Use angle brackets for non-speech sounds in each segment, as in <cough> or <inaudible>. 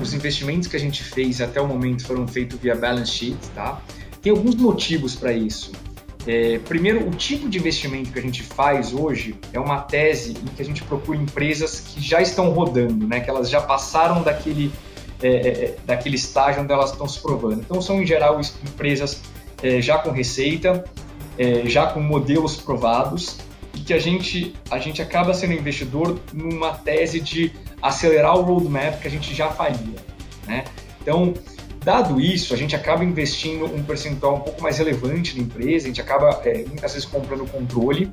Os investimentos que a gente fez até o momento foram feitos via balance sheet, tá? Tem alguns motivos para isso. É, primeiro, o tipo de investimento que a gente faz hoje é uma tese em que a gente procura empresas que já estão rodando, né? Que elas já passaram daquele é, é, é daquele estágio onde elas estão se provando. Então, são em geral empresas é, já com receita, é, já com modelos provados e que a gente, a gente acaba sendo investidor numa tese de acelerar o roadmap que a gente já faria. Né? Então, dado isso, a gente acaba investindo um percentual um pouco mais relevante na empresa, a gente acaba é, muitas vezes comprando controle.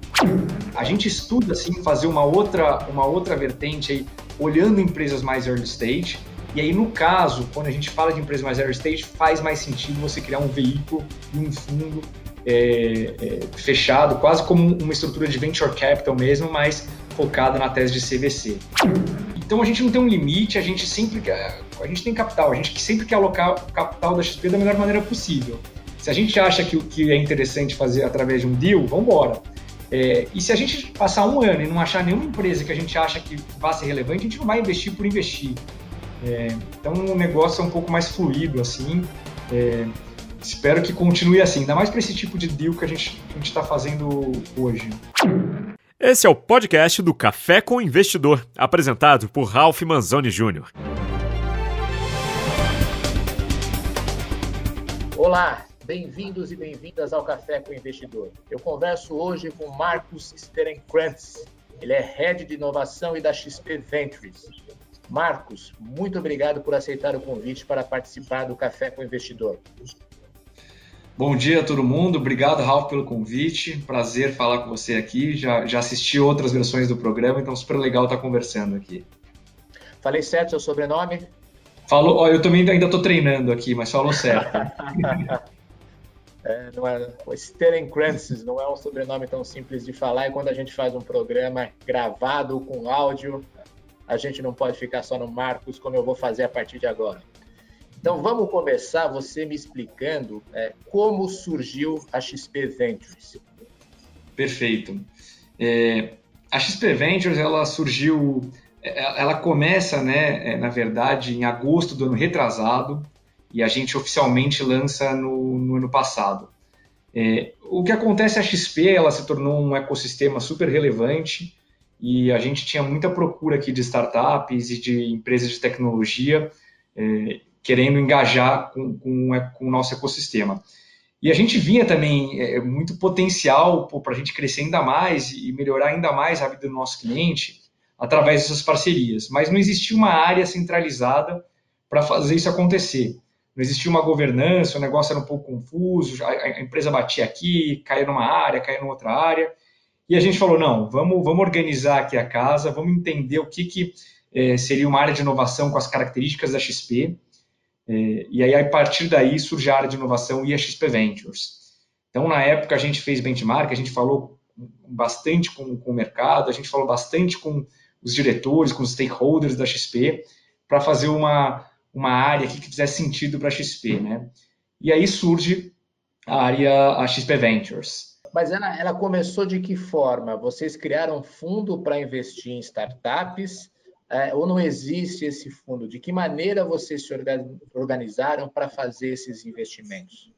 A gente estuda assim fazer uma outra, uma outra vertente aí, olhando empresas mais early stage. E aí, no caso, quando a gente fala de empresas mais early stage, faz mais sentido você criar um veículo e um fundo é, é, fechado, quase como uma estrutura de venture capital mesmo, mas focada na tese de CVC. Então a gente não tem um limite, a gente sempre a gente tem capital, a gente sempre quer alocar o capital da XP da melhor maneira possível. Se a gente acha que o que é interessante fazer através de um deal, vamos embora. É, e se a gente passar um ano e não achar nenhuma empresa que a gente acha que vai ser relevante, a gente não vai investir por investir. É, então o negócio é um pouco mais fluido assim. É, espero que continue assim, ainda mais para esse tipo de deal que a gente está fazendo hoje. Esse é o podcast do Café com Investidor, apresentado por Ralph Manzoni Jr. Olá, bem-vindos e bem-vindas ao Café com Investidor. Eu converso hoje com Marcos Sterenkrantz. Ele é Head de Inovação e da XP Ventures. Marcos, muito obrigado por aceitar o convite para participar do Café com Investidor. Bom dia a todo mundo, obrigado Ralf pelo convite, prazer falar com você aqui. Já, já assisti outras versões do programa, então super legal estar conversando aqui. Falei certo seu sobrenome? Falou, ó, eu também ainda estou treinando aqui, mas falou certo. <laughs> <laughs> é, não é, o Steren Krantzes não é um sobrenome tão simples de falar e quando a gente faz um programa gravado com áudio, a gente não pode ficar só no Marcos como eu vou fazer a partir de agora. Então vamos começar você me explicando é, como surgiu a XP Ventures. Perfeito. É, a XP Ventures ela surgiu, é, ela começa, né, é, na verdade, em agosto do ano retrasado e a gente oficialmente lança no, no ano passado. É, o que acontece a XP ela se tornou um ecossistema super relevante e a gente tinha muita procura aqui de startups e de empresas de tecnologia é, querendo engajar com, com, com, o nosso ecossistema. E a gente vinha também é, muito potencial para a gente crescer ainda mais e melhorar ainda mais a vida do nosso cliente através dessas parcerias. Mas não existia uma área centralizada para fazer isso acontecer. Não existia uma governança, o negócio era um pouco confuso, a, a empresa batia aqui, caía numa área, caía em outra área. E a gente falou, não, vamos, vamos organizar aqui a casa, vamos entender o que, que é, seria uma área de inovação com as características da XP, é, e aí, a partir daí, surge a área de inovação e a XP Ventures. Então, na época, a gente fez benchmark, a gente falou bastante com, com o mercado, a gente falou bastante com os diretores, com os stakeholders da XP, para fazer uma, uma área que fizesse sentido para a XP, né? E aí surge a área, a XP Ventures. Mas ela, ela começou de que forma? Vocês criaram um fundo para investir em startups é, ou não existe esse fundo? De que maneira vocês se organizaram para fazer esses investimentos?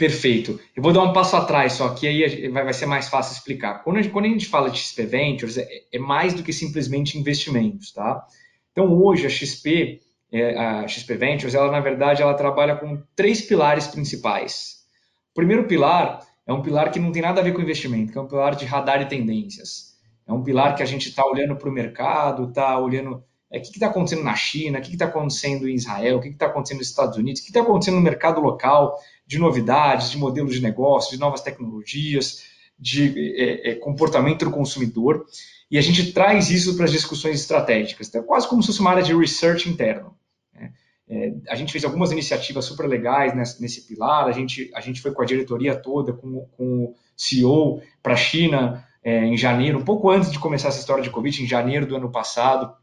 Perfeito. Eu vou dar um passo atrás, só que aí vai ser mais fácil explicar. Quando a gente, quando a gente fala de XP Ventures, é, é, mais do que simplesmente investimentos, tá? Então, hoje, a XP, é, a XP Ventures, ela, na verdade, ela trabalha com três pilares principais. O primeiro pilar é um pilar que não tem nada a ver com investimento, que é um pilar de radar e tendências. É um pilar que a gente está olhando para o mercado, está olhando é, o que está acontecendo na China, o que está acontecendo em Israel, o que está acontecendo nos Estados Unidos, o que está acontecendo no mercado local, de novidades, de modelos de negócio, de novas tecnologias, de é, é, comportamento do consumidor. E a gente traz isso para as discussões estratégicas, então, quase como se fosse uma área de research interno. Né? É, a gente fez algumas iniciativas super legais nesse, nesse, pilar, a gente, a gente foi com a diretoria toda, com, com o CEO para a China, é, em janeiro, um pouco antes de começar essa história de Covid, em janeiro do ano passado.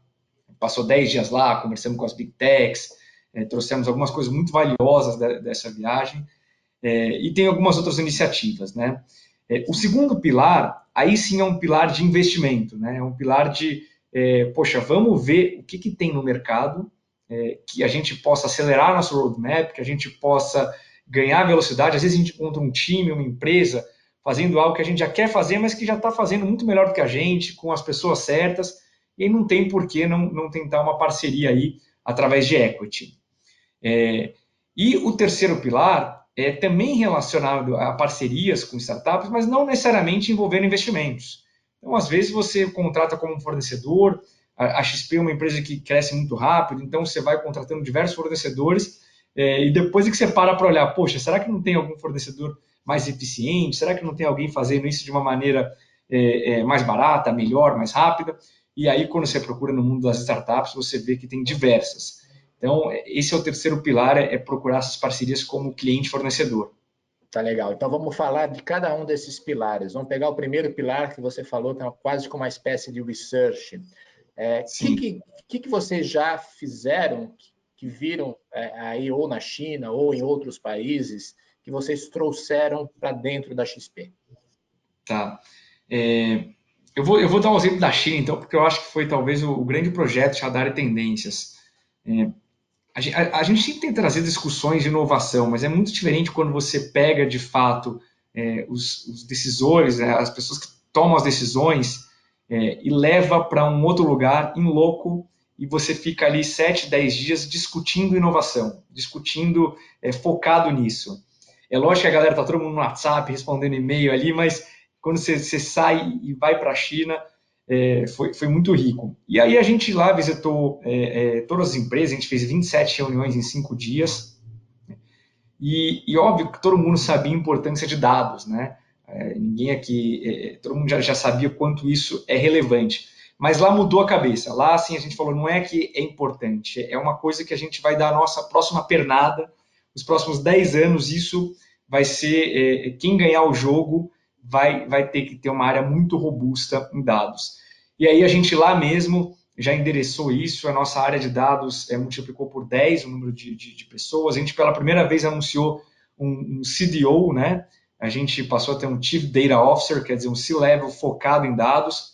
Passou 10 dias lá, conversamos com as Big Techs, é, trouxemos algumas coisas muito valiosas de, dessa viagem. É, e tem algumas outras iniciativas, né? É, o segundo pilar, aí sim é um pilar de investimento, né? É um pilar de, é, poxa, vamos ver o que, que tem no mercado é, que a gente possa acelerar nosso roadmap, que a gente possa ganhar velocidade. Às vezes a gente encontra um time, uma empresa fazendo algo que a gente já quer fazer, mas que já está fazendo muito melhor do que a gente, com as pessoas certas, e não tem por que não, não tentar uma parceria aí através de equity. É, e o terceiro pilar é também relacionado a parcerias com startups, mas não necessariamente envolvendo investimentos. Então, às vezes, você contrata como fornecedor, a XP é uma empresa que cresce muito rápido, então você vai contratando diversos fornecedores, é, e depois é que você para para olhar, poxa, será que não tem algum fornecedor mais eficiente? Será que não tem alguém fazendo isso de uma maneira é, é, mais barata, melhor, mais rápida? E aí, quando você procura no mundo das startups, você vê que tem diversas. Então, esse é o terceiro pilar, é, é procurar essas parcerias como cliente-fornecedor. Tá legal. Então vamos falar de cada um desses pilares. Vamos pegar o primeiro pilar que você falou, que é quase como uma espécie de research. O é, que, que, que, vocês já fizeram, que viram é, aí ou na China ou em outros países, que vocês trouxeram para dentro da XP? Tá. É, eu, vou, eu vou dar um exemplo da China, então, porque eu acho que foi talvez o, o grande projeto já dar tendências. É, a a, gente sempre tem trazer discussões de inovação, mas é muito diferente quando você pega de fato é, os, os, decisores, né, as pessoas que tomam as decisões é, e leva para um outro lugar em louco e você fica ali 7, 10 dias discutindo inovação, discutindo, é, focado nisso. É lógico que a galera tá todo mundo no WhatsApp, respondendo e-mail ali, mas quando você, você sai e vai para a China, é, foi, foi muito rico. E aí a gente lá visitou é, é, todas as empresas, a gente fez 27 reuniões em cinco dias, e, e óbvio que todo mundo sabia a importância de dados, né? É, ninguém aqui, é, todo mundo já, já sabia quanto isso é relevante. Mas lá mudou a cabeça. Lá, assim, a gente falou, não é que é importante, é uma coisa que a gente vai dar a nossa próxima pernada, os próximos 10 anos, isso vai ser, é, quem ganhar o jogo vai, vai ter que ter uma área muito robusta em dados. E aí a gente lá mesmo já endereçou isso, a nossa área de dados é, multiplicou por 10 o número de, de, de pessoas. A gente pela primeira vez anunciou um, um, CDO, né? A gente passou a ter um Chief Data Officer, quer dizer, um C-Level focado em dados.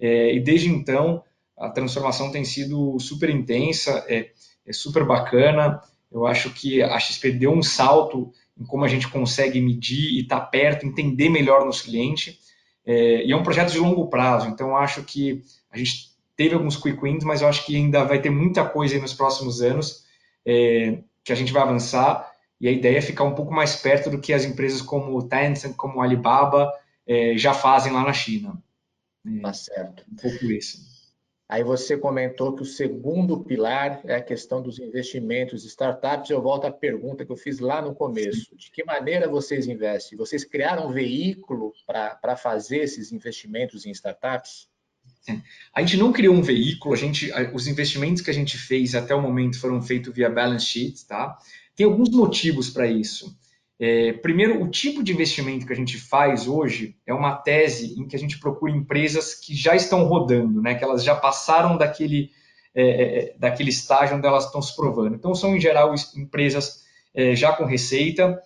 É, e desde então a transformação tem sido super intensa, é, é super bacana. Eu acho que a XP deu um salto em como a gente consegue medir e estar tá perto, entender melhor nosso cliente. É, e é um projeto de longo prazo, então acho que a gente teve alguns quick wins, mas eu acho que ainda vai ter muita coisa aí nos próximos anos é, que a gente vai avançar. E a ideia é ficar um pouco mais perto do que as empresas como o Tencent, como o Alibaba é, já fazem lá na China. É, tá certo. Um pouco isso. Aí você comentou que o segundo pilar é a questão dos investimentos startups. Eu volto à pergunta que eu fiz lá no começo. De que maneira vocês investem? Vocês criaram um veículo para fazer esses investimentos em startups? É. A gente não criou um veículo, a gente, os investimentos que a gente fez até o momento foram feitos via balance sheet, tá? Tem alguns motivos para isso. É, primeiro, o tipo de investimento que a gente faz hoje é uma tese em que a gente procura empresas que já estão rodando, né, que elas já passaram daquele, é, é, é daquele estágio onde elas estão se provando. Então, são, em geral, empresas é, já com receita,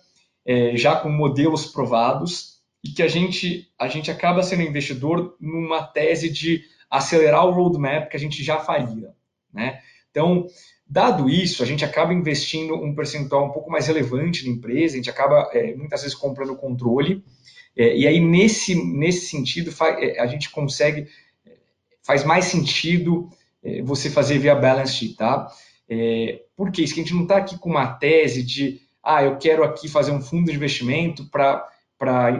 é, já com modelos provados, e que a gente, a gente acaba sendo investidor numa tese de acelerar o roadmap que a gente já faria. Né? Então, Dado isso, a gente acaba investindo um percentual um pouco mais relevante na empresa, a gente acaba é, muitas vezes comprando controle, é, e aí nesse, nesse sentido é, a gente consegue, é, faz mais sentido é, você fazer via balance sheet, tá? É, por que isso? Que a gente não está aqui com uma tese de, ah, eu quero aqui fazer um fundo de investimento para,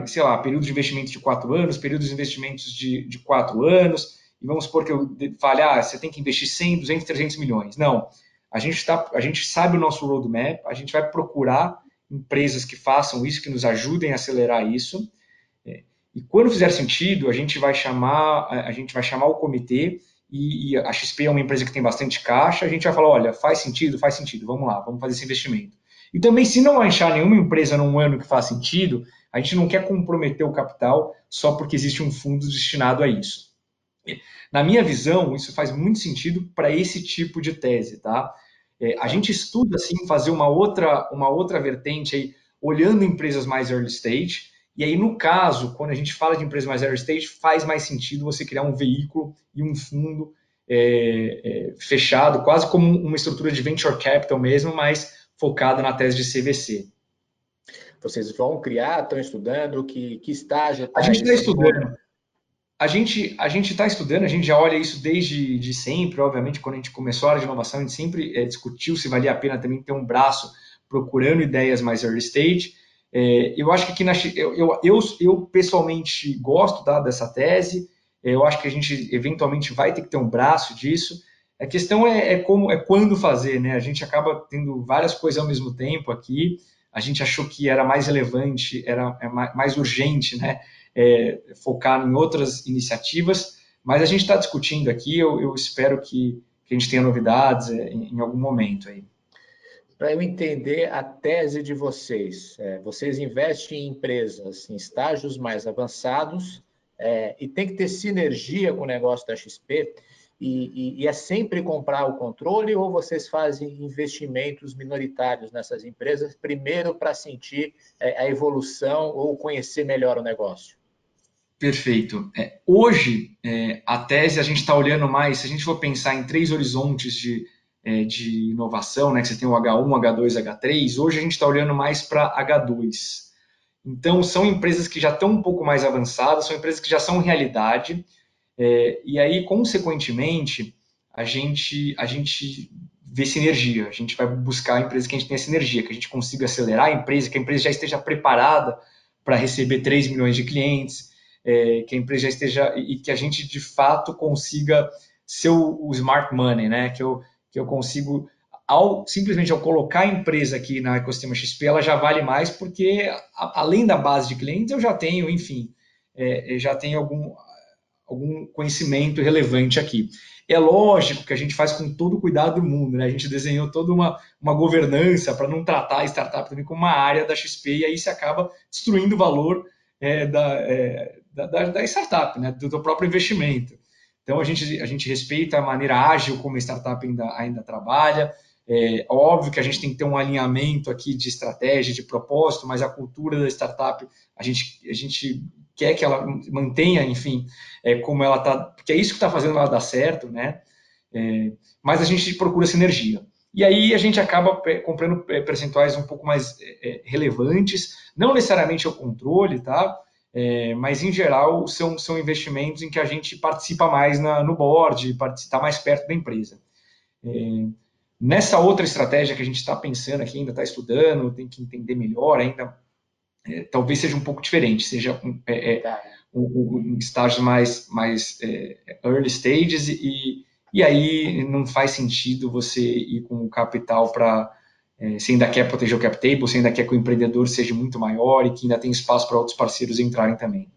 sei lá, período de investimento de quatro anos, períodos de investimentos de, de quatro anos, e vamos supor que eu fale, ah, você tem que investir 100, 200, 300 milhões. Não, a gente, tá, a gente sabe o nosso roadmap, a gente vai procurar empresas que façam isso, que nos ajudem a acelerar isso. É, e quando fizer sentido, a gente vai chamar, a gente vai chamar o comitê e, a XP é uma empresa que tem bastante caixa, a gente vai falar, olha, faz sentido, faz sentido, vamos lá, vamos fazer esse investimento. E também, se não achar nenhuma empresa num ano que faz sentido, a gente não quer comprometer o capital só porque existe um fundo destinado a isso. Na minha visão, isso faz muito sentido para esse tipo de tese, tá? É, a gente estuda, assim, fazer uma outra, uma outra vertente aí, olhando empresas mais early stage, e aí, no caso, quando a gente fala de empresas mais early stage, faz mais sentido você criar um veículo e um fundo é, é, fechado, quase como uma estrutura de venture capital mesmo, mas focado na tese de CVC. Vocês vão criar, estão estudando, que, que estágio? Tá a gente está estudando. A gente a gente está estudando, a gente já olha isso desde de sempre, obviamente, quando a gente começou a área de inovação, a gente sempre é, discutiu se valia a pena também ter um braço procurando ideias mais early stage. É, eu acho que aqui na eu, eu, eu, pessoalmente gosto tá, dessa tese. É, eu acho que a gente eventualmente vai ter que ter um braço disso. A questão é, é, como, é quando fazer, né? A gente acaba tendo várias coisas ao mesmo tempo aqui. A gente achou que era mais relevante, era é mais urgente, né? É, focar em outras iniciativas, mas a gente está discutindo aqui. Eu, eu espero que, que, a gente tenha novidades é, em, em algum momento aí para eu entender a tese de vocês. É, vocês investem em empresas em estágios mais avançados é, e tem que ter sinergia com o negócio da XP. E, e, e, é sempre comprar o controle ou vocês fazem investimentos minoritários nessas empresas, primeiro para sentir é, a evolução ou conhecer melhor o negócio? Perfeito. É, hoje, é, a tese, a gente está olhando mais, se a gente for pensar em três horizontes de é, de inovação, né, que você tem o H1, H2, H3, hoje a gente está olhando mais para H2. Então, são empresas que já estão um pouco mais avançadas, são empresas que já são realidade, é, e aí, consequentemente, a gente, a gente vê sinergia, a gente vai buscar empresas que a gente tenha sinergia, que a gente consiga acelerar a empresa, que a empresa já esteja preparada para receber 3 milhões de clientes, é, que a empresa esteja, e que a gente, de fato, consiga ser o, o smart money, né, que eu que eu consigo, ao simplesmente ao colocar a empresa aqui na ecossistema XP, ela já vale mais, porque a, além da base de clientes, eu já tenho, enfim, é, já tenho algum, algum conhecimento relevante aqui. É lógico que a gente faz com todo o cuidado do mundo, né? A gente desenhou toda uma, uma governança para não tratar a startup também como uma área da XP, e aí se acaba destruindo o valor é, da, é, da, da, startup, né? do, do próprio investimento. Então, a gente, a gente respeita a maneira ágil como a startup ainda, ainda trabalha. É óbvio que a gente tem que ter um alinhamento aqui de estratégia, de propósito, mas a cultura da startup, a gente, a gente quer que ela mantenha, enfim, é, como ela está, porque é isso que está fazendo ela dar certo, né? É, mas a gente procura sinergia. E aí a gente acaba é, comprando é, percentuais um pouco mais é, relevantes, não necessariamente o controle, tá? É, mas, em geral, são, são investimentos em que a gente participa mais na, no board, está mais perto da empresa. É, nessa outra estratégia que a gente está pensando aqui, ainda está estudando, tem que entender melhor ainda, é, talvez seja um pouco diferente, seja um, é, é, um, um estágios mais, mais é, early stages e, e aí não faz sentido você ir com o capital para é, se ainda quer proteger o cap table, se ainda quer que o empreendedor seja muito maior e que ainda tem espaço para outros parceiros entrarem também.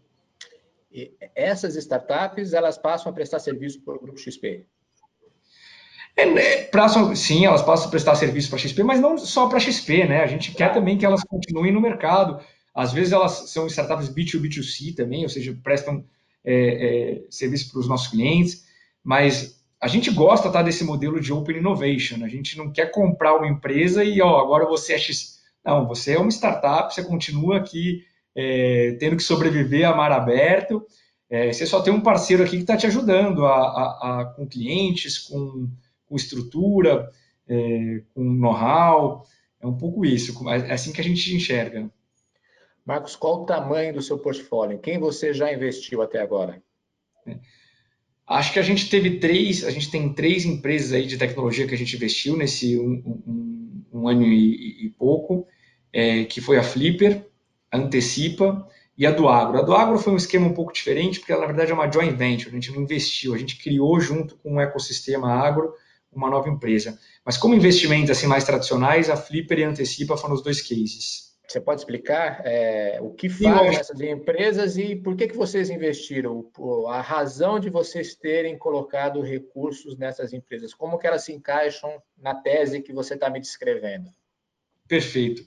E essas startups, elas passam a prestar serviço para o Grupo XP? É, né, pra, sim, elas passam a prestar serviço para a XP, mas não só para a XP, né? A gente quer também que elas continuem no mercado. Às vezes elas são startups B2B, B2C também, ou seja, prestam é, é, serviço para os nossos clientes, mas a gente gosta tá, desse modelo de open innovation. A gente não quer comprar uma empresa e ó, agora você é X. Não, você é uma startup, você continua aqui é, tendo que sobreviver a mar aberto. É, você só tem um parceiro aqui que está te ajudando a, a, a, com clientes, com, com estrutura, é, com know-how. É um pouco isso. É assim que a gente enxerga. Marcos, qual o tamanho do seu portfólio? Quem você já investiu até agora? É. Acho que a gente teve três, a gente tem três empresas aí de tecnologia que a gente investiu nesse um, um, um ano e, e pouco, é, que foi a Flipper, a Antecipa e a do Agro. A do Agro foi um esquema um pouco diferente, porque ela, na verdade é uma joint venture, a gente não investiu, a gente criou junto com o ecossistema agro uma nova empresa. Mas como investimentos assim mais tradicionais, a Flipper e a Antecipa foram os dois cases. Você pode explicar é, o que fazem essas empresas e por que, que vocês investiram? A razão de vocês terem colocado recursos nessas empresas? Como que elas se encaixam na tese que você está me descrevendo? Perfeito.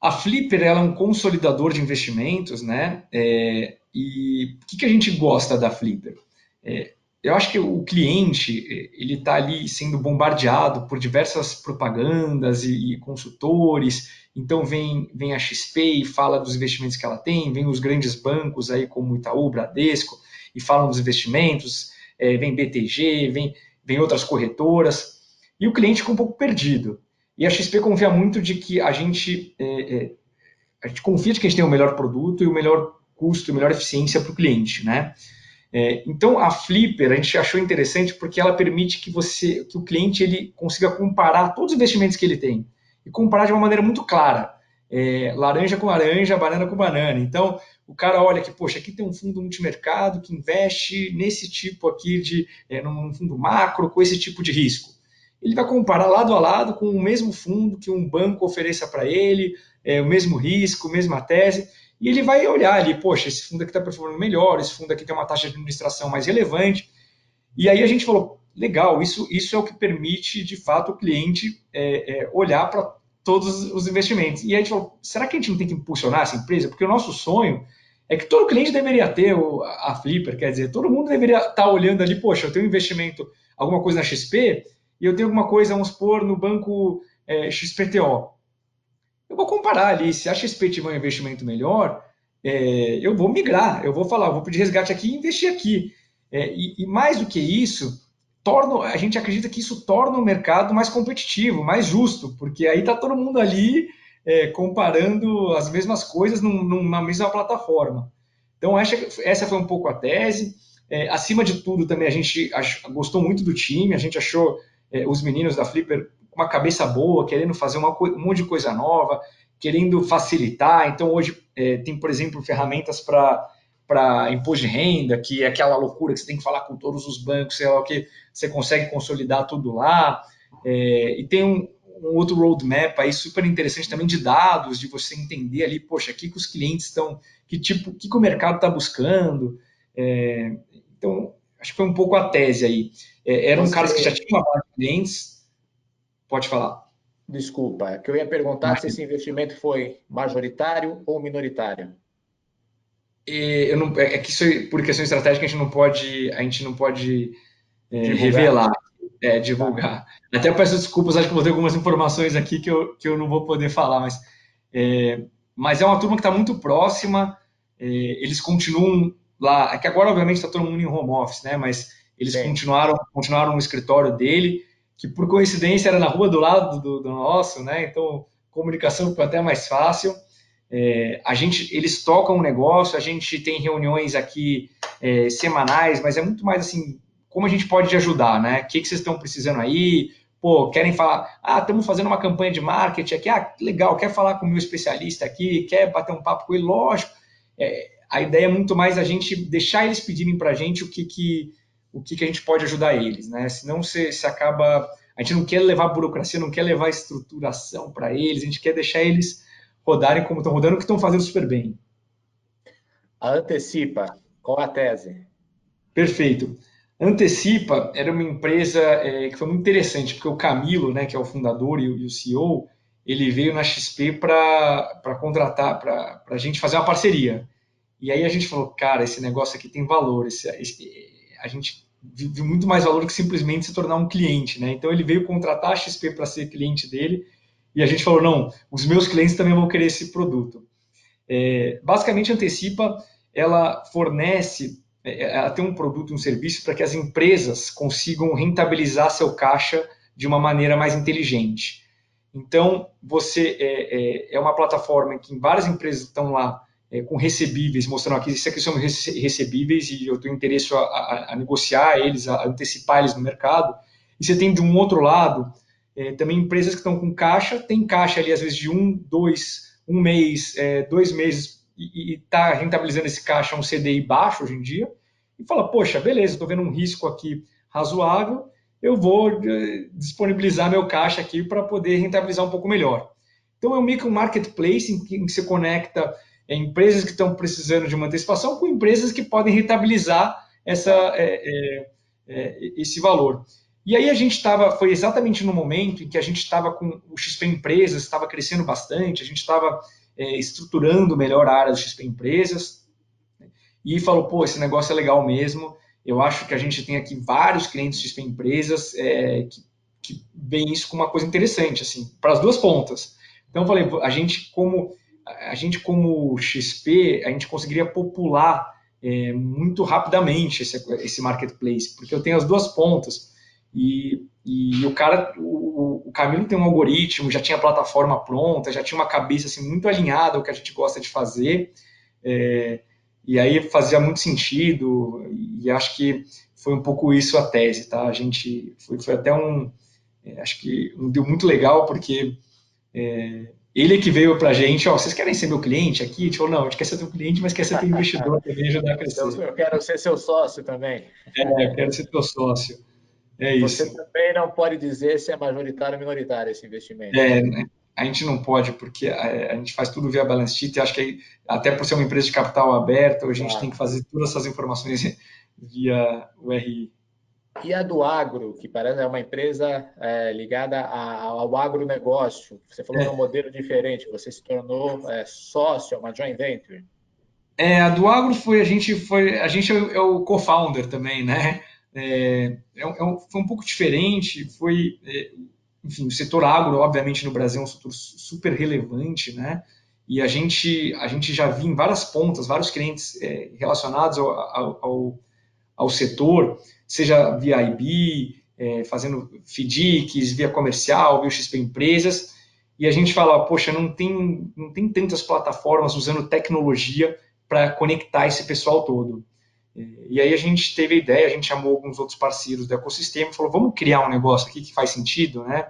A Flipper é um consolidador de investimentos, né? É, e o que, que a gente gosta da Flipper? É, eu acho que o cliente ele está ali sendo bombardeado por diversas propagandas e, e, consultores. Então vem, vem a XP e fala dos investimentos que ela tem, vem os grandes bancos aí como Itaú, Bradesco e falam dos investimentos. é, vem BTG, vem, vem outras corretoras, e o cliente fica um pouco perdido. E a XP confia muito de que a gente, é, é, a gente confia de que a gente tem o melhor produto e o melhor custo, a melhor eficiência para o cliente, né? É, então a Flipper a gente achou interessante porque ela permite que você, que o cliente ele consiga comparar todos os investimentos que ele tem e comparar de uma maneira muito clara, é, laranja com laranja, banana com banana. Então o cara olha que poxa aqui tem um fundo multimercado que investe nesse tipo aqui de é, num fundo macro com esse tipo de risco. Ele vai comparar lado a lado com o mesmo fundo que um banco ofereça para ele, é, o mesmo risco, mesma tese e ele vai olhar ali, poxa, esse fundo aqui está performando melhor, esse fundo aqui tem uma taxa de administração mais relevante. E aí a gente falou, legal, isso, isso é o que permite, de fato, o cliente é, é, olhar para todos os investimentos. E aí a gente falou, será que a gente não tem que impulsionar essa empresa? Porque o nosso sonho é que todo cliente deveria ter a Flipper, quer dizer, todo mundo deveria estar tá olhando ali, poxa, eu tenho um investimento, alguma coisa na XP, e eu tenho alguma coisa, vamos supor, no banco é, XPTO eu vou comparar ali. Se a XP tiver um investimento melhor, é, eu vou migrar, eu vou falar, eu vou pedir resgate aqui e investir aqui. É, e, e, mais do que isso, torna, a gente acredita que isso torna o mercado mais competitivo, mais justo, porque aí está todo mundo ali é, comparando as mesmas coisas num, numa mesma plataforma. Então, essa, essa foi um pouco a tese. É, acima de tudo, também a gente gostou muito do time, a gente achou é, os meninos da Flipper uma cabeça boa, querendo fazer uma, um monte de coisa nova, querendo facilitar. Então, hoje é, tem, por exemplo, ferramentas para para imposto de renda, que é aquela loucura que você tem que falar com todos os bancos, sei lá o que, você consegue consolidar tudo lá. É, e tem um, um, outro roadmap aí super interessante também de dados, de você entender ali, poxa, o que, que os clientes estão, que tipo, o que, que o mercado está buscando. É, então, acho que foi um pouco a tese aí. É, eram você... caras que já tinham uma base de clientes, Pode falar. Desculpa, é que eu ia perguntar se esse investimento foi majoritário ou minoritário. E eu não, é, que isso, por questão estratégica, a gente não pode, a gente não pode é, revelar, é, divulgar. Tá. Até peço desculpas, acho que vou ter algumas informações aqui que eu, que eu não vou poder falar, mas é, mas é uma turma que está muito próxima, é, eles continuam lá, é que agora, obviamente, está todo mundo em home office, né? Mas eles Sim. continuaram, continuaram no escritório dele, que por coincidência era na rua do lado do, do nosso, né? Então comunicação foi até mais fácil. É, a gente, eles tocam o negócio, a gente tem reuniões aqui é, semanais, mas é muito mais assim, como a gente pode te ajudar, né? O que, que vocês estão precisando aí? Pô, querem falar, ah, estamos fazendo uma campanha de marketing aqui, ah, legal, quer falar com o meu especialista aqui, quer bater um papo com ele, lógico. É, a ideia é muito mais a gente deixar eles pedirem para a gente o que, que o que, que a gente pode ajudar eles, né? Senão você, você acaba. A gente não quer levar burocracia, não quer levar estruturação para eles, a gente quer deixar eles rodarem como estão rodando, que estão fazendo super bem. A Antecipa, qual a tese? Perfeito. Antecipa era uma empresa é, que foi muito interessante, porque o Camilo, né, que é o fundador e, e o CEO, ele veio na XP para contratar, para a gente fazer uma parceria. E aí a gente falou, cara, esse negócio aqui tem valor, esse, esse, a gente viu muito mais valor que simplesmente se tornar um cliente, né? Então ele veio contratar a XP para ser cliente dele e a gente falou não, os meus clientes também vão querer esse produto. É, basicamente, Antecipa ela fornece, é, ela tem um produto, um serviço para que as empresas consigam rentabilizar seu caixa de uma maneira mais inteligente. Então, você é, é, é uma plataforma em que várias empresas estão lá é, com recebíveis, mostrando aqui, isso aqui são recebíveis e eu tenho interesse a, a, a, negociar eles, a antecipar eles no mercado. E você tem de um outro lado é, também empresas que estão com caixa, tem caixa ali às vezes de um, dois, um mês, é, dois meses e está rentabilizando esse caixa a um CDI baixo hoje em dia e fala, poxa, beleza, estou vendo um risco aqui razoável, eu vou é, disponibilizar meu caixa aqui para poder rentabilizar um pouco melhor. Então é um micro marketplace em que, em que você conecta empresas que estão precisando de uma antecipação com empresas que podem rentabilizar essa, é, é, é esse valor. E aí a gente estava, foi exatamente no momento em que a gente estava com o XP Empresas, estava crescendo bastante, a gente estava é, estruturando melhor a área do XP Empresas, e falou, pô, esse negócio é legal mesmo, eu acho que a gente tem aqui vários clientes XP Empresas é, que, que veem isso como uma coisa interessante, assim, para as duas pontas. Então eu falei, a gente como a gente como XP, a gente conseguiria popular é, muito rapidamente esse, esse marketplace, porque eu tenho as duas pontas. E, e o cara, o, o Camilo tem um algoritmo, já tinha a plataforma pronta, já tinha uma cabeça assim, muito alinhada ao que a gente gosta de fazer. É, e aí fazia muito sentido, e acho que foi um pouco isso a tese, tá? A gente foi, foi até um, é, acho que um deu muito legal, porque é, ele que veio para a gente, ó, vocês querem ser meu cliente aqui? A gente falou, não, a gente quer ser teu cliente, mas quer ser teu investidor também, ajudar a crescer. Eu quero ser seu sócio também. É, eu quero ser teu sócio. É Você isso. Você também não pode dizer se é majoritário ou minoritário esse investimento. É, né? a gente não pode, porque a, a, gente faz tudo via balance sheet, e acho que até por ser uma empresa de capital aberta, a gente claro. tem que fazer todas essas informações via o RI. E a do agro, que parece é uma empresa é, ligada ao agronegócio. Você falou é. um modelo diferente, você se tornou é, sócio, uma joint venture. É, a do agro foi a gente foi a gente é o co-founder também, né? É, é, um, foi um pouco diferente. Foi enfim, o setor agro, obviamente, no Brasil é um setor super relevante, né? E a gente, a gente já viu em várias pontas, vários clientes é, relacionados ao, ao, ao, setor, seja via IB, é, fazendo FDICs, via comercial, via XP Empresas, e a gente fala, poxa, não tem, não tem tantas plataformas usando tecnologia para conectar esse pessoal todo. E aí a gente teve a ideia, a gente chamou alguns outros parceiros do ecossistema e falou, vamos criar um negócio aqui que faz sentido, né?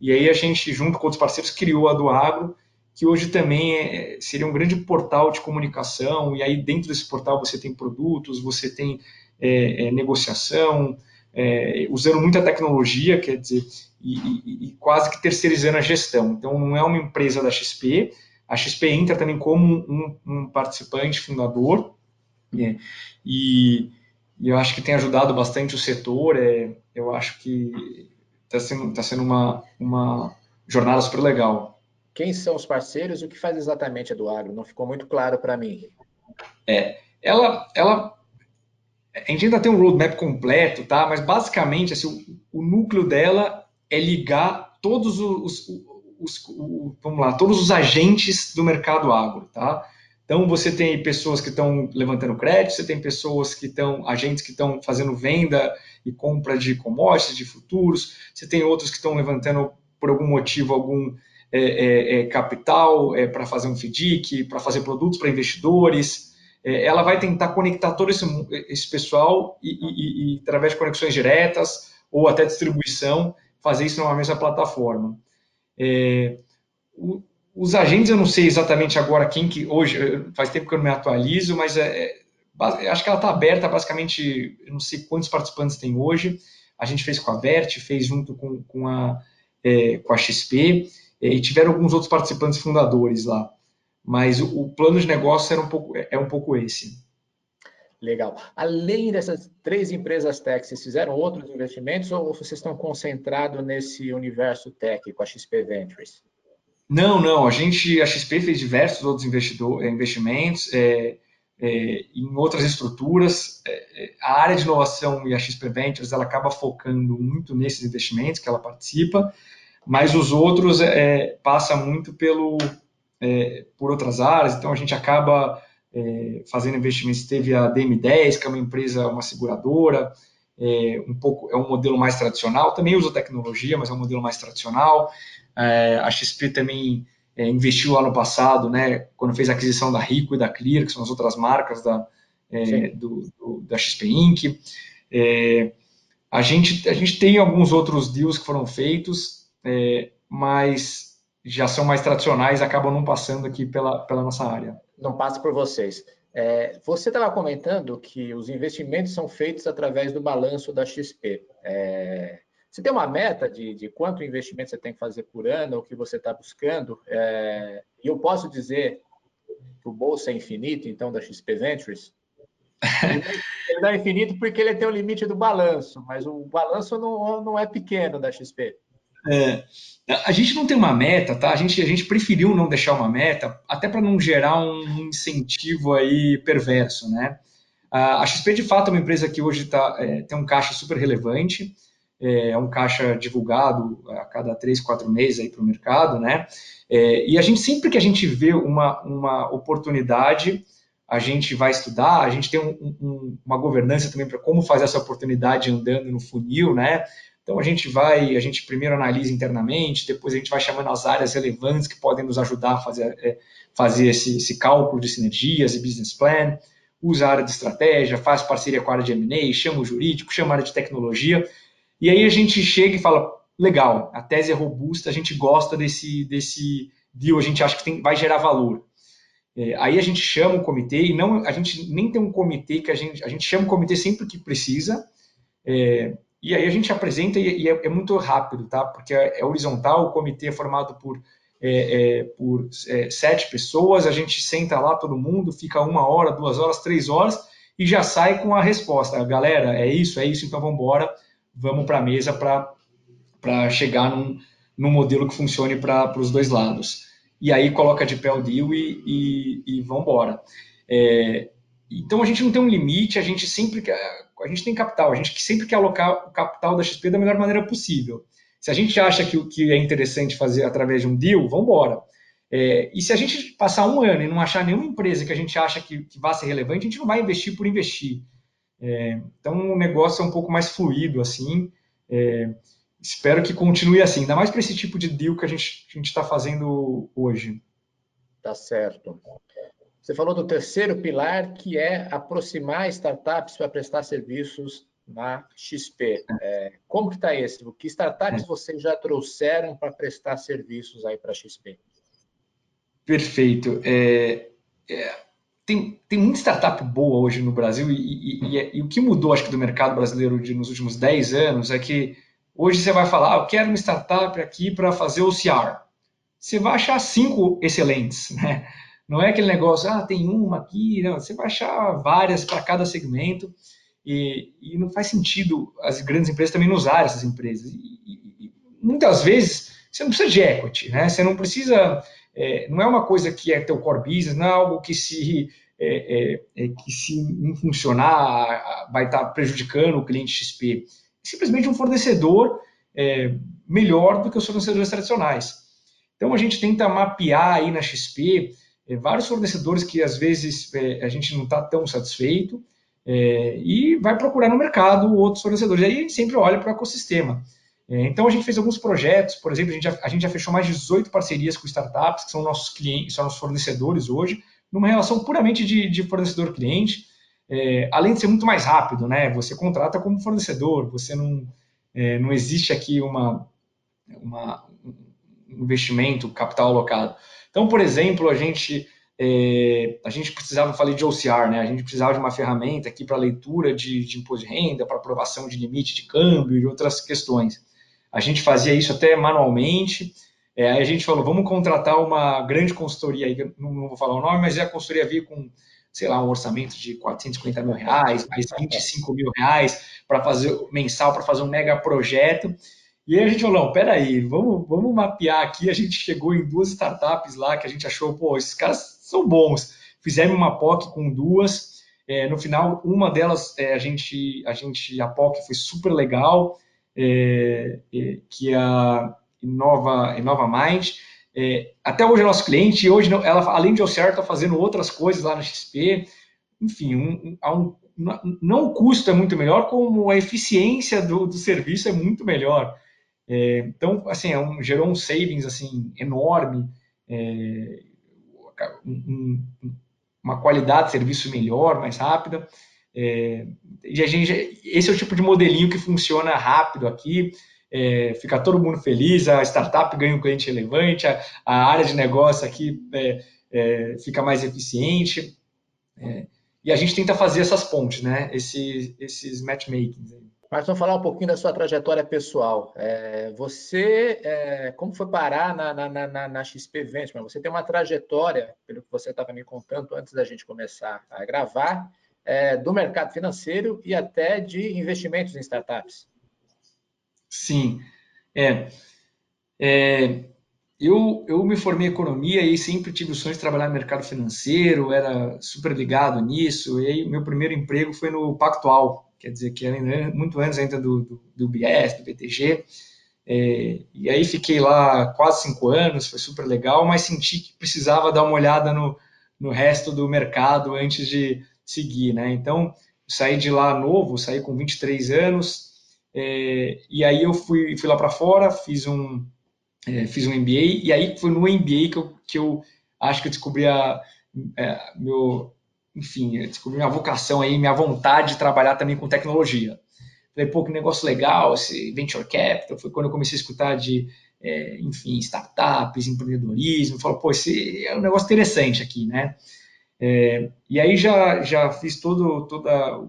E aí a gente, junto com outros parceiros, criou a do Agro, que hoje também é, seria um grande portal de comunicação, e aí dentro desse portal você tem produtos, você tem é, é, negociação, é, usando muita tecnologia, quer dizer, e, e, e, quase que terceirizando a gestão. Então não é uma empresa da XP, a XP entra também como um, um participante fundador, é, e, e, eu acho que tem ajudado bastante o setor. É, eu acho que está sendo, tá sendo uma, uma jornada super legal. Quem são os parceiros e o que faz exatamente a do Agro? Não ficou muito claro para mim. É, ela, ela, a gente ainda tem um roadmap completo, tá? Mas basicamente, assim, o, o núcleo dela é ligar todos os, os, os, os, vamos lá, todos os agentes do mercado agro, tá? Então, você tem pessoas que estão levantando crédito, você tem pessoas que estão, agentes que estão fazendo venda e compra de commodities, de futuros, você tem outros que estão levantando, por algum motivo, algum é, é, é capital é, para fazer um FDIC, para fazer produtos para investidores. É, ela vai tentar conectar todo esse, esse pessoal e, e, e, através de conexões diretas ou até distribuição, fazer isso numa mesma plataforma. É, o, os agentes, eu não sei exatamente agora quem que hoje, faz tempo que eu não me atualizo, mas é, é, acho que ela está aberta, basicamente, eu não sei quantos participantes tem hoje. A gente fez com a Vert, fez junto com, com, a, é, com a XP, é, e tiveram alguns outros participantes fundadores lá. Mas o, o, plano de negócio era um pouco, é um pouco esse. Legal. Além dessas três empresas tech, vocês fizeram outros investimentos ou vocês estão concentrados nesse universo tech com a XP Ventures? Não, não. A gente, a XP fez diversos outros eh, investimentos é, é, em outras estruturas. É, a área de inovação e a XP Ventures ela acaba focando muito nesses investimentos que ela participa, mas os outros passa muito pelo por outras áreas. Então a gente acaba fazendo investimentos. Teve a DM10, que é uma empresa, uma seguradora. É, um pouco é um modelo mais tradicional. Também usa tecnologia, mas é um modelo mais tradicional. É, a XP também é, investiu lá no passado, né, quando fez a aquisição da Rico e da Clear, que são as outras marcas da, é, do, do, da XP Inc. É, a, gente, a gente tem alguns outros deals que foram feitos, é, mas já são mais tradicionais, acabam não passando aqui pela, pela nossa área. Não passa por vocês. É, você estava comentando que os investimentos são feitos através do balanço da XP. É, você tem uma meta de, de quanto investimento você tem que fazer por ano, o que você está buscando? É, e eu posso dizer que o bolso é infinito, então, da XP Ventures? <laughs> Ele não é infinito porque ele tem o limite do balanço, mas o balanço não, não é pequeno da XP. É, a gente não tem uma meta, tá? A gente, a gente preferiu não deixar uma meta, até para não gerar um incentivo aí perverso, né? A XP, de fato, é uma empresa que hoje tá, é, tem um caixa super relevante, é, é um caixa divulgado a cada três, quatro meses para o mercado, né? É, e a gente sempre que a gente vê uma, uma oportunidade, a gente vai estudar, a gente tem um, um, uma governança também para como fazer essa oportunidade andando no funil, né? Então a gente vai, a gente primeiro analisa internamente, depois a gente vai chamando as áreas relevantes que podem nos ajudar a fazer, é, fazer esse, esse, cálculo de sinergias e business plan, usa a área de estratégia, faz parceria com a área de M&A, chama o jurídico, chama a área de tecnologia, e aí a gente chega e fala, legal, a tese é robusta, a gente gosta desse, desse deal, a gente acha que tem, vai gerar valor. É, aí a gente chama o comitê, e não, a gente nem tem um comitê que a gente, a gente chama o comitê sempre que precisa, é, e aí a gente apresenta e, é, é, muito rápido, tá? Porque é, é, horizontal, o comitê é formado por, é, é, por é, sete pessoas, a gente senta lá todo mundo, fica uma hora, duas horas, três horas e já sai com a resposta. Galera, é isso, é isso, então vamos embora, vamos para a mesa para chegar num, num modelo que funcione para os dois lados. E aí coloca de pé o deal e, e, e vamos embora. É, então a gente não tem um limite, a gente sempre a gente tem capital, a gente sempre quer alocar o capital da XP da melhor maneira possível. Se a gente acha que o que é interessante fazer através de um deal, vamos embora. É, e se a gente passar um ano e não achar nenhuma empresa que a gente acha que, que vai ser relevante, a gente não vai investir por investir. É, então o negócio é um pouco mais fluido assim. É, espero que continue assim, ainda mais para esse tipo de deal que a gente está fazendo hoje. Tá certo. Você falou do terceiro pilar, que é aproximar startups para prestar serviços na XP. É, como que está esse? Que startups é. vocês já trouxeram para prestar serviços aí para a XP? Perfeito. É, é, tem, tem muita startup boa hoje no Brasil e, e, e, é, e, o que mudou, acho que, do mercado brasileiro de, nos últimos 10 anos é que hoje você vai falar, ah, eu quero uma startup aqui para fazer OCR. Você vai achar cinco excelentes, né? Não é aquele negócio, ah, tem uma aqui, não. Você vai achar várias para cada segmento e, e, não faz sentido as grandes empresas também não usarem essas empresas. E, e, muitas vezes você não precisa de equity, né? Você não precisa, é, não é uma coisa que é teu core business, não é algo que se é, é, é que se não funcionar vai estar prejudicando o cliente XP. É simplesmente um fornecedor é, melhor do que os fornecedores tradicionais. Então a gente tenta mapear aí na XP vários fornecedores que às vezes é, a gente não está tão satisfeito é, e vai procurar no mercado outros fornecedores. Aí a gente sempre olha para o ecossistema. É, então a gente fez alguns projetos, por exemplo, a gente, já, a gente já fechou mais de 18 parcerias com startups, que são nossos clientes, são nossos fornecedores hoje, numa relação puramente de, de fornecedor-cliente, é, além de ser muito mais rápido, né? Você contrata como fornecedor, você não, é, não existe aqui uma, uma, um investimento, capital alocado. Então, por exemplo, a gente é, a gente precisava, falei de OCR, né? A gente precisava de uma ferramenta aqui para leitura de, de, imposto de renda, para aprovação de limite de câmbio e outras questões. A gente fazia isso até manualmente. É, aí a gente falou, vamos contratar uma grande consultoria, aí, não, não vou falar o nome, mas a consultoria veio com, sei lá, um orçamento de 450 mil reais, mais 25 mil reais para fazer mensal, para fazer um mega projeto. E aí a gente falou, não, peraí, vamos, vamos mapear aqui. A gente chegou em duas startups lá que a gente achou, pô, esses caras são bons. Fizemos uma POC com duas. É, no final, uma delas, é, a gente, a gente, a POC foi super legal, é, é que é a Inova, Inova Mind. É, até hoje é nosso cliente, e hoje ela, além de OCR, está fazendo outras coisas lá na XP. Enfim, um, um, não o custo é muito melhor, como a eficiência do, do serviço é muito melhor. É, então, assim, é um, gerou um savings assim enorme, é, um, uma qualidade de serviço melhor, mais rápida. É, e a gente, esse é o tipo de modelinho que funciona rápido aqui. É, fica todo mundo feliz, a startup ganha um cliente relevante, a, a área de negócio aqui é, é, fica mais eficiente. e a gente tenta fazer essas pontes, né? Esse, esses matchmakings. Mas vamos falar um pouquinho da sua trajetória pessoal. É, você, é, como foi parar na, na, na, na XP Venture? Você tem uma trajetória, pelo que você estava me contando antes da gente começar a gravar, é, do mercado financeiro e até de investimentos em startups. Sim. É, é, eu, eu me formei em economia e sempre tive o sonho de trabalhar no mercado financeiro, era super ligado nisso. E aí, meu primeiro emprego foi no Pactual, quer dizer, que era muito antes ainda do, do, do BS, do BTG. É, e aí fiquei lá quase cinco anos, foi super legal, mas senti que precisava dar uma olhada no, no resto do mercado antes de seguir, né? Então, saí de lá novo, saí com 23 anos, é, e aí eu fui, fui lá para fora, fiz um, é, fiz um MBA, e aí foi no MBA que eu, que eu acho que eu descobri a, é, meu, enfim, descobri minha vocação aí, minha vontade de trabalhar também com tecnologia. Falei, pô, que negócio legal, esse venture capital, foi quando eu comecei a escutar de, é, enfim, startups, empreendedorismo, falei, pô, esse é um negócio interessante aqui, né? É, e aí já, já fiz todo, toda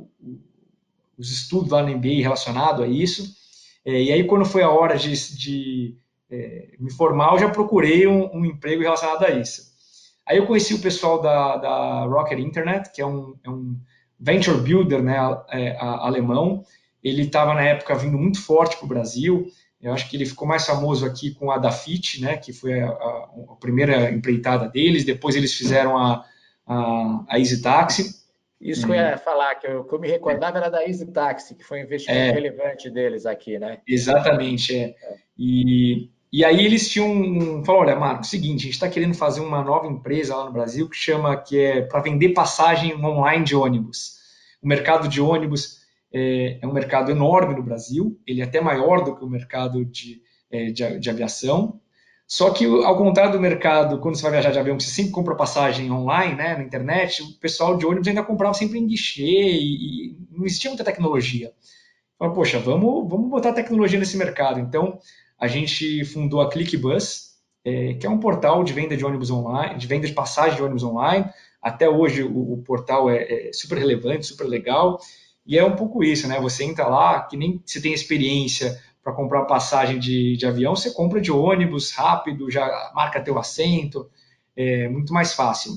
os estudos lá no MBA relacionado a isso, é, e aí quando foi a hora de, de é, me formar, eu já procurei um, um emprego relacionado a isso. Aí eu conheci o pessoal da, da Rocket Internet, que é um, é um venture builder né, é, alemão. Ele estava na época vindo muito forte para o Brasil. Eu acho que ele ficou mais famoso aqui com a Dafit, né, que foi a, a, a primeira empreitada deles. Depois eles fizeram a, a, a Easy Taxi. Isso que eu ia falar, que eu, que eu me recordava era da Easy Taxi, que foi um investimento é, relevante deles aqui, né? Exatamente, é. E, e aí eles tinham falou, olha, Marco, seguinte, a gente está querendo fazer uma nova empresa lá no Brasil que chama que é para vender passagem online de ônibus. O mercado de ônibus é, é, um mercado enorme no Brasil, ele é até maior do que o mercado de, é, de, de, aviação. Só que, ao contrário do mercado, quando você vai viajar de avião, você sempre compra passagem online, né, na internet, o pessoal de ônibus ainda comprava sempre em guichê e, e não existia muita tecnologia. Falei, poxa, vamos, vamos botar tecnologia nesse mercado. Então, a gente fundou a ClickBus, é, que é um portal de venda de ônibus online, de venda de passagem de ônibus online. Até hoje o, o portal é, é, super relevante, super legal. E é um pouco isso, né? Você entra lá, que nem você tem experiência para comprar passagem de, de avião, você compra de ônibus rápido, já marca teu assento, é muito mais fácil.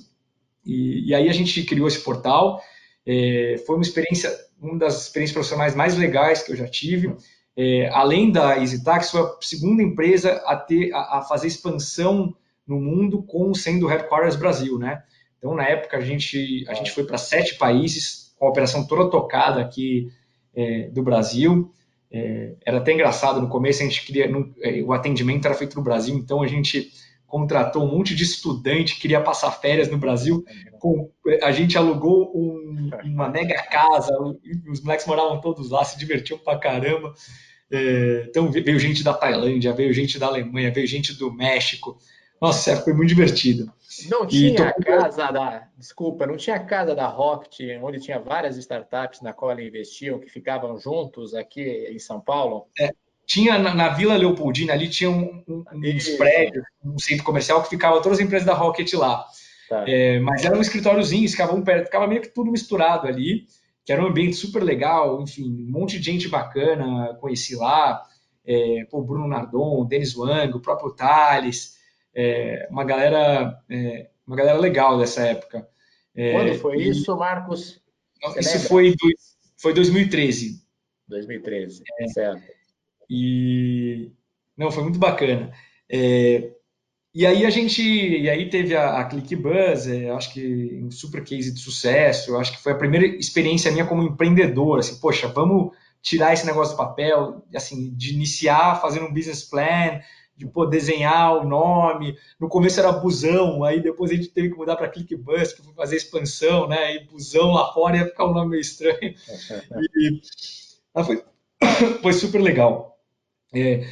E, e aí a gente criou esse portal. É, foi uma experiência, uma das experiências profissionais mais legais que eu já tive é, além da EasyTax, foi a segunda empresa a, ter, a, a, fazer expansão no mundo com sendo Headquarters Brasil, né? Então, na época, a gente, a gente foi para sete países, com a operação toda tocada aqui é, do Brasil. É, era até engraçado, no começo a gente queria, é, o atendimento era feito no Brasil, então a gente contratou um monte de estudante, queria passar férias no Brasil, com, a gente alugou um, uma mega casa, os moleques moravam todos lá, se divertiam pra caramba, então veio gente da Tailândia, veio gente da Alemanha, veio gente do México. Nossa, foi muito divertido. Não tinha a casa da. Desculpa, não tinha a casa da Rocket, onde tinha várias startups na qual investiam, que ficavam juntos aqui em São Paulo? É, tinha na, na, Vila Leopoldina, ali tinha um, um, uns prédios, um centro comercial que ficava todas as empresas da Rocket lá. Tá. É, mas era um escritóriozinho, ficavam perto, ficava meio que tudo misturado ali que era um ambiente super legal, enfim, um monte de gente bacana, conheci lá, é, pô, Bruno Nardon, Denis Wang, o próprio Thales, é, uma galera é, uma galera legal dessa época. É, Quando foi e, isso, Marcos? Você isso foi, foi 2013. 2013, é, certo. E não, foi muito bacana. É, e aí a gente, e aí teve a, a ClickBuzz, é, acho que um super case de sucesso, acho que foi a primeira experiência minha como empreendedor, assim, poxa, vamos tirar esse negócio do papel, assim, de iniciar fazendo um business plan, de poder desenhar o nome. No começo era busão, aí depois a gente teve que mudar para ClickBus, que foi fazer expansão, né? E busão lá fora ia ficar um nome meio estranho. <laughs> e, foi, <coughs> foi super legal. É,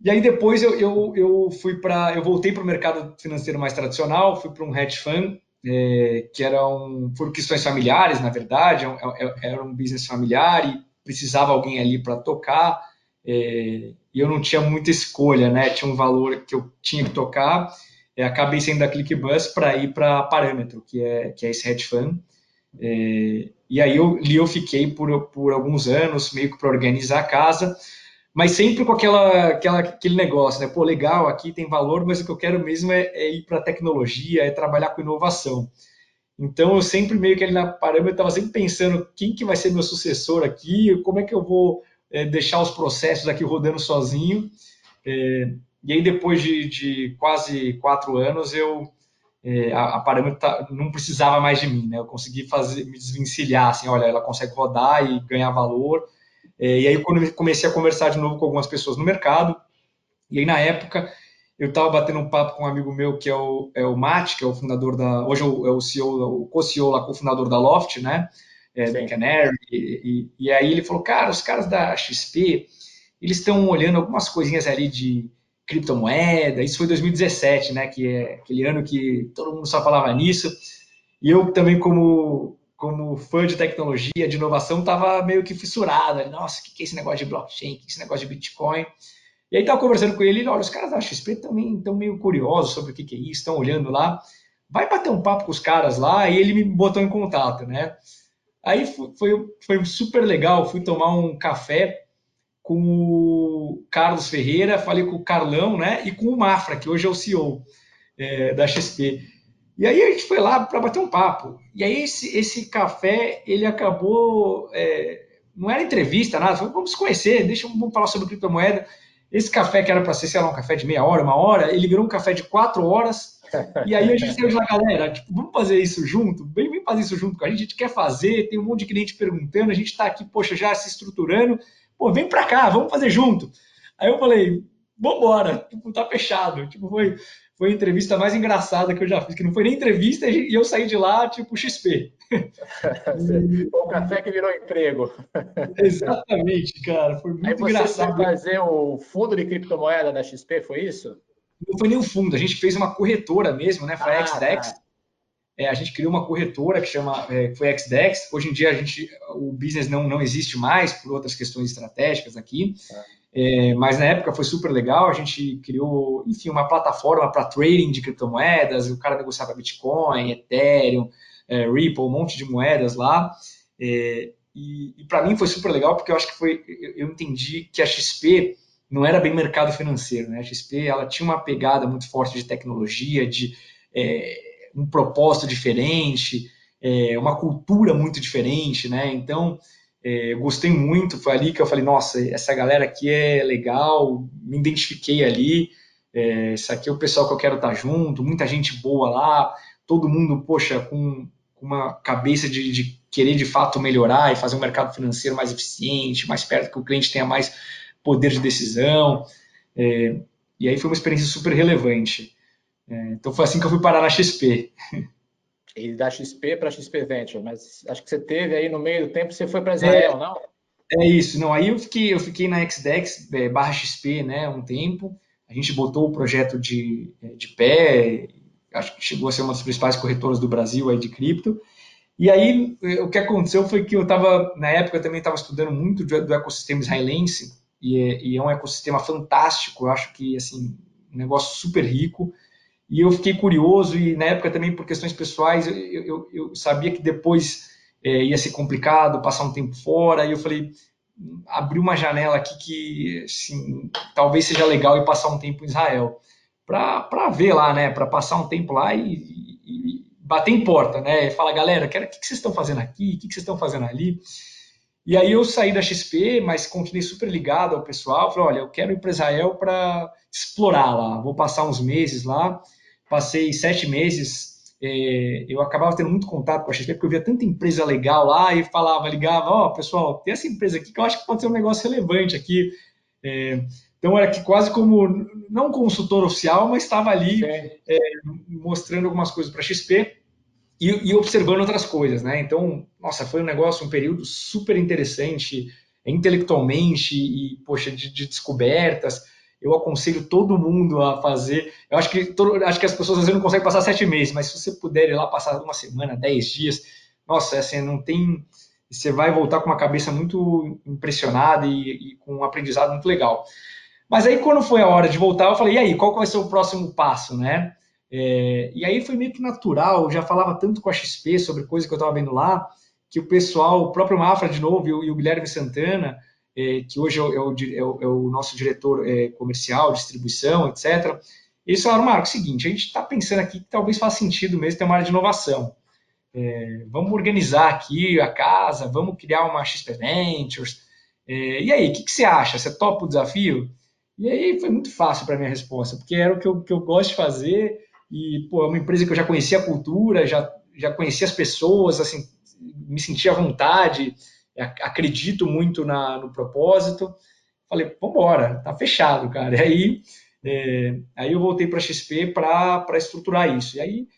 e aí depois eu, eu, eu fui para, eu voltei para o mercado financeiro mais tradicional, fui para um hedge fund, é, que era um, por questões familiares, na verdade, é é, é, era um business familiar e precisava alguém ali para tocar, é, e eu não tinha muita escolha, né? Tinha um valor que eu tinha que tocar, é, acabei sendo da ClickBus para ir para Parâmetro, que é, que é esse hedge fund, é, e aí eu, eu fiquei por, por alguns anos, meio que para organizar a casa, mas sempre com aquela, aquela, aquele negócio, né? Pô, legal, aqui tem valor, mas o que eu quero mesmo é, é ir para a tecnologia, é trabalhar com inovação. Então, eu sempre meio que ali na parâmetro, estava sempre pensando quem que vai ser meu sucessor aqui, como é que eu vou é, deixar os processos aqui rodando sozinho. É, e aí, depois de, de, quase quatro anos, eu é, a, a parâmetro tá, não precisava mais de mim, né? Eu consegui fazer, me desvencilhar, assim, olha, ela consegue rodar e ganhar valor, é, e aí, quando eu comecei a conversar de novo com algumas pessoas no mercado, e aí, na época, eu estava batendo um papo com um amigo meu que é o, é o Matt, que é o fundador da. Hoje é o, é o CEO, o co-CEO lá, co-fundador da Loft, né? É, do Canary. E, e, e, aí ele falou, cara, os caras da XP, eles estão olhando algumas coisinhas ali de criptomoeda. Isso foi 2017, né? Que é aquele ano que todo mundo só falava nisso. E eu também, como, como fã de tecnologia, de inovação, estava meio que fissurado. Nossa, o que é esse negócio de blockchain? O que é esse negócio de Bitcoin? E aí estava conversando com ele, olha, os caras da XP também estão meio curiosos sobre o que, que é isso, estão olhando lá. Vai bater um papo com os caras lá, e ele me botou em contato, né? Aí foi, foi super legal, fui tomar um café com o Carlos Ferreira, falei com o Carlão, né? E com o Mafra, que hoje é o CEO é, da XP. E aí a gente foi lá para bater um papo. E aí esse, esse café, ele acabou... É, não era entrevista, nada. Falei, vamos conhecer, deixa vamos falar sobre criptomoeda. Esse café que era para ser, sei lá, um café de meia hora, uma hora, ele virou um café de quatro horas. E aí a gente saiu de lá, galera, tipo, vamos fazer isso junto? Vem, vem fazer isso junto com a gente, a gente quer fazer, tem um monte de cliente perguntando, a gente está aqui, poxa, já se estruturando. Pô, vem para cá, vamos fazer junto. Aí eu falei, vambora, tipo, tá fechado. Tipo, foi, foi a entrevista mais engraçada que eu já fiz, que não foi nem entrevista e eu saí de lá, tipo, XP. <laughs> o café que virou emprego. <laughs> Exatamente, cara. Foi muito Aí você engraçado. Você fazer o fundo de criptomoeda da XP, foi isso? Não foi nem um fundo, a gente fez uma corretora mesmo, né? Foi ah, a XDEX. Tá. É, a gente criou uma corretora que chama é, foi XDEX. Hoje em dia a gente, o business não, não existe mais por outras questões estratégicas aqui. Ah. É, mas na época foi super legal, a gente criou, enfim, uma plataforma para trading de criptomoedas, o cara negociava Bitcoin, Ethereum, é, Ripple, um monte de moedas lá. É, e, e para mim foi super legal porque eu acho que foi, eu, entendi que a XP não era bem mercado financeiro, né? A XP ela tinha uma pegada muito forte de tecnologia, de é, um propósito diferente, é, uma cultura muito diferente, né? Então é, gostei muito, foi ali que eu falei, nossa, essa galera aqui é legal, me identifiquei ali, é, esse aqui é o pessoal que eu quero estar junto, muita gente boa lá, todo mundo, poxa, com, com uma cabeça de, de, querer de fato melhorar e fazer um mercado financeiro mais eficiente, mais perto que o cliente tenha mais poder de decisão. É, e aí foi uma experiência super relevante. É, então foi assim que eu fui parar na XP. <laughs> E da XP para XP Venture, mas acho que você teve aí no meio do tempo, você foi para Israel, é, não? É isso, não. Aí eu fiquei, eu fiquei na XDEX é, barra XP, né, um tempo. A gente botou o projeto de, é, de pé, acho que chegou a ser uma das principais corretoras do Brasil aí de cripto. E aí é, o que aconteceu foi que eu estava, na época, eu também estava estudando muito do, do ecossistema israelense, e é, e é um ecossistema fantástico, eu acho que, assim, um negócio super rico. E eu fiquei curioso, e na época também por questões pessoais, eu, eu, eu sabia que depois é, ia ser complicado passar um tempo fora, e eu falei, abri uma janela aqui que assim, talvez seja legal ir passar um tempo em Israel, para ver lá, né, para passar um tempo lá e, e, e, bater em porta, né, e falar, galera, quero, o que, que vocês estão fazendo aqui, o que, que vocês estão fazendo ali, e aí eu saí da XP, mas continuei super ligado ao pessoal, falei, olha, eu quero ir para Israel para explorar lá, vou passar uns meses lá, passei sete meses, é, eu acabava tendo muito contato com a XP, porque eu via tanta empresa legal lá e falava, ligava, ó, oh, pessoal, tem essa empresa aqui que eu acho que pode ser um negócio relevante aqui. É, então era que quase como, não consultor oficial, mas estava ali é, mostrando algumas coisas para a XP e, e, observando outras coisas, né? Então, nossa, foi um negócio, um período super interessante intelectualmente e, poxa, de, de descobertas eu aconselho todo mundo a fazer. Eu acho que, todo, acho que as pessoas às vezes não conseguem passar sete meses, mas se você puder ir lá passar uma semana, dez dias, nossa, assim, não tem. Você vai voltar com uma cabeça muito impressionada e, e com um aprendizado muito legal. Mas aí, quando foi a hora de voltar, eu falei, e aí, qual vai ser o próximo passo, né? É, e aí foi meio que natural, eu já falava tanto com a XP sobre coisa que eu estava vendo lá, que o pessoal, o próprio Mafra de novo e o, e o Guilherme Santana, é, que hoje é o, é o, é o, nosso diretor é, comercial, distribuição, etc. Eles falaram, Marco, é o seguinte, a gente está pensando aqui que talvez faça sentido mesmo ter uma área de inovação. É, vamos organizar aqui a casa, vamos criar uma XP Ventures. É, e aí, o que, que, você acha? Você topa o desafio? E aí foi muito fácil para minha resposta, porque era o que eu, que eu gosto de fazer e, pô, é uma empresa que eu já conhecia a cultura, já, já conhecia as pessoas, assim, me sentia à vontade, acredito muito na, no propósito. Falei, vambora, tá fechado, cara. E aí É, aí eu voltei para a XP para estruturar isso. E aí,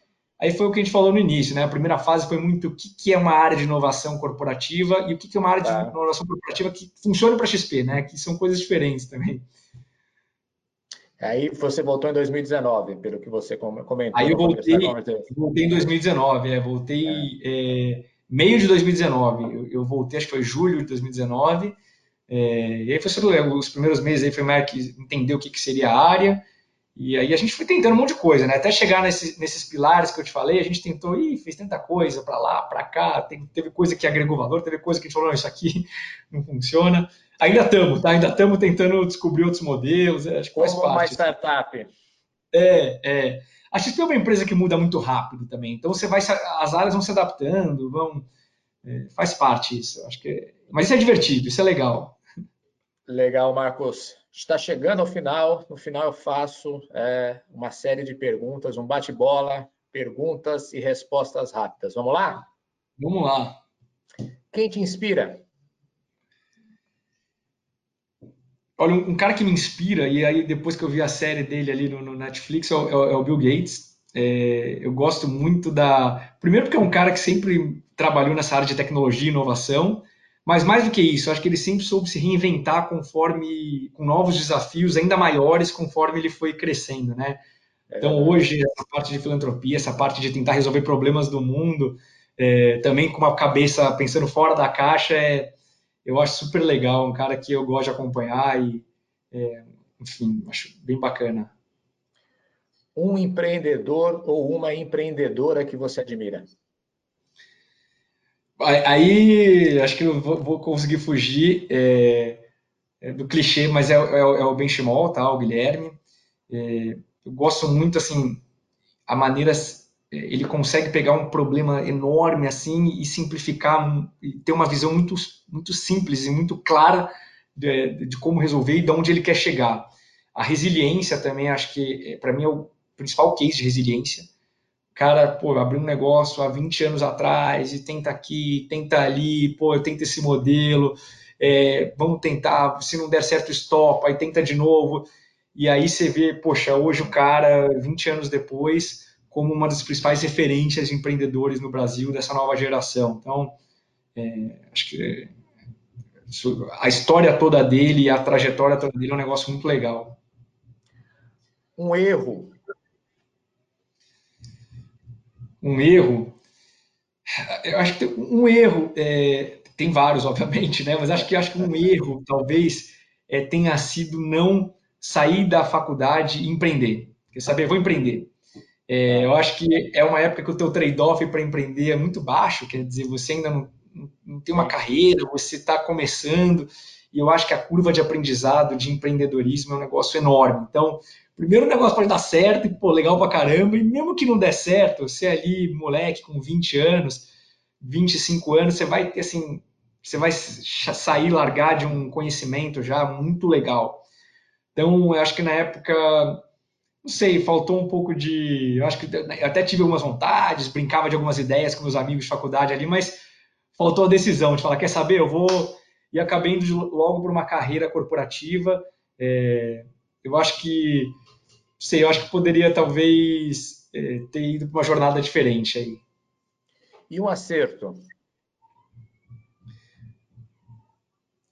aí foi o que a gente falou no início, né? A primeira fase foi muito o que, que é uma área de inovação corporativa e o que, que é uma área de inovação corporativa que funciona para a XP, né? Que são coisas diferentes também. Aí você voltou em 2019, pelo que você comentou. Aí eu voltei, voltei em 2019, é, voltei é. É, meio de 2019. Eu, eu, voltei, acho que foi julho de 2019. É, e aí foi sobre os primeiros meses aí foi mais que entender o que, que seria a área. E aí a gente foi tentando um monte de coisa, né? Até chegar nesse, nesses pilares que eu te falei, a gente tentou, e fez tanta coisa para lá, para cá, teve, teve coisa que agregou valor, teve coisa que a gente falou, não, isso aqui <laughs> não funciona. Ainda estamos, tá? Ainda estamos tentando descobrir outros modelos. É, acho que faz Como parte. uma startup. É, é. A XP é uma empresa que muda muito rápido também. Então você vai, as áreas vão se adaptando, vão, é, faz parte isso. Acho que, mas isso é divertido, isso é legal. Legal, Marcos. Está chegando ao final. No final eu faço é, uma série de perguntas, um bate-bola, perguntas e respostas rápidas. Vamos lá? Vamos lá. Quem te inspira? Olha, um, cara que me inspira, e aí depois que eu vi a série dele ali no, no Netflix, é o, é o, Bill Gates. É, eu gosto muito da. Primeiro, porque é um cara que sempre trabalhou nessa área de tecnologia e inovação, mas mais do que isso, acho que ele sempre soube se reinventar conforme. com novos desafios ainda maiores conforme ele foi crescendo, né? Então, hoje, essa parte de filantropia, essa parte de tentar resolver problemas do mundo, é, também com uma cabeça pensando fora da caixa, é, eu acho super legal, um cara que eu gosto de acompanhar e, é, enfim, acho bem bacana. Um empreendedor ou uma empreendedora que você admira? Aí, acho que eu vou, vou conseguir fugir é, é do clichê, mas é, é, é o Benchimol, tá? O Guilherme. É, eu gosto muito, assim, a maneira ele consegue pegar um problema enorme assim e simplificar e ter uma visão muito, muito simples e muito clara de, de como resolver e de onde ele quer chegar. A resiliência também, acho que para mim é o principal case de resiliência. O cara, pô, abriu um negócio há 20 anos atrás e tenta aqui, tenta ali, pô, eu tento esse modelo, é, vamos tentar, se não der certo, stop, aí tenta de novo. E aí você vê, poxa, hoje o cara, 20 anos depois, como uma das principais referências de empreendedores no Brasil dessa nova geração. Então, é, acho que a história toda dele e a trajetória toda dele é um negócio muito legal. Um erro. Um erro. Eu acho que um erro é, tem vários, obviamente, né? Mas acho que acho que um erro talvez é, tenha sido não sair da faculdade e empreender. Quer saber? Vou empreender. É, eu acho que é uma época que o teu trade-off para empreender é muito baixo, quer dizer, você ainda não, não tem uma carreira, você está começando, e eu acho que a curva de aprendizado de empreendedorismo é um negócio enorme. Então, primeiro o negócio pode dar certo, e pô, legal pra caramba, e mesmo que não der certo, você é ali, moleque, com 20 anos, 25 anos, você vai ter assim, você vai sair, largar de um conhecimento já muito legal. Então, eu acho que na época não sei, faltou um pouco de. Eu acho que eu até tive algumas vontades, brincava de algumas ideias com meus amigos de faculdade ali, mas faltou a decisão de falar: quer saber, eu vou. E acabei indo logo para uma carreira corporativa. É, eu acho que. Não sei, eu acho que poderia talvez é, ter ido para uma jornada diferente aí. E um acerto?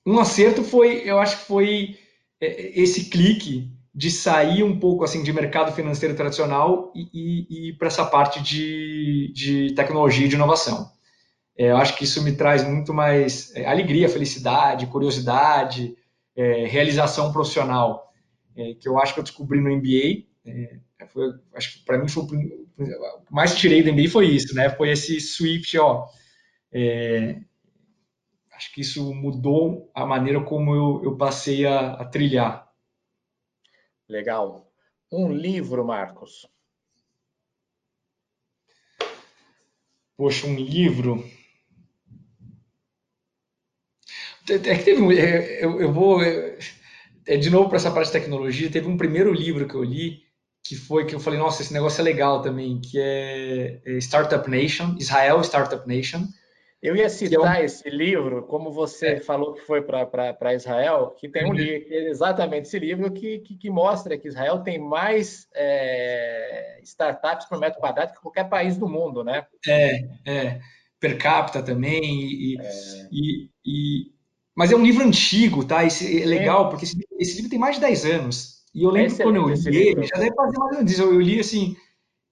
Um acerto foi, eu acho que foi é, esse clique de sair um pouco assim de mercado financeiro tradicional e, e, e para essa parte de, de tecnologia e de inovação. É, eu acho que isso me traz muito mais é, alegria, felicidade, curiosidade, é, realização profissional, é, que eu acho que eu descobri no MBA. É, foi, acho que para mim foi o mais tirei do MBA foi isso, né? Foi esse Swift, ó. É, acho que isso mudou a maneira como eu, eu passei a, a trilhar Legal. Um livro, Marcos. Poxa, um livro. É que teve um, é, eu, eu vou é, é de novo para essa parte de tecnologia. Teve um primeiro livro que eu li que foi que eu falei, nossa, esse negócio é legal também, que é Startup Nation, Israel Startup Nation. Eu ia citar esse livro, como você é. falou que foi para Israel, que tem um uhum. livro, exatamente esse livro, que, que, que, mostra que Israel tem mais é, startups por metro quadrado que qualquer país do mundo, né? É, é. Per capita também. E, é. e, e, mas é um livro antigo, tá? Esse, é legal, porque esse, esse, livro tem mais de 10 anos. E eu lembro quando eu li já deve fazer mais ou menos Eu li assim,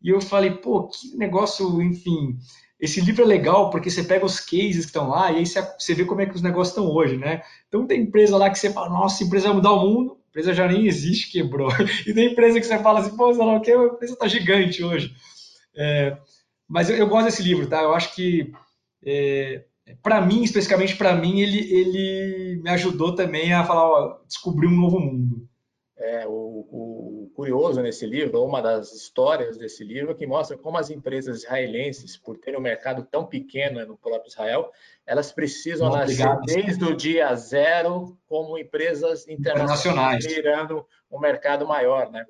e eu falei, pô, que negócio, enfim esse livro é legal porque você pega os cases que estão lá e aí você, vê como é que os negócios estão hoje, né? Então tem empresa lá que você fala, nossa, a empresa vai mudar o mundo, a empresa já nem existe, quebrou. <laughs> E tem empresa que você fala assim, pô, sei lá o que, a empresa está gigante hoje. É, mas eu, eu, gosto desse livro, tá? Eu acho que, é, para mim, especificamente para mim, ele, ele me ajudou também a falar, ó, descobrir um novo mundo. É, o, o, curioso nesse livro, ou uma das histórias desse livro, que mostra como as empresas israelenses, por terem um mercado tão pequeno no próprio Israel, elas precisam nascer desde o dia zero como empresas internacionais, virando um mercado maior, né?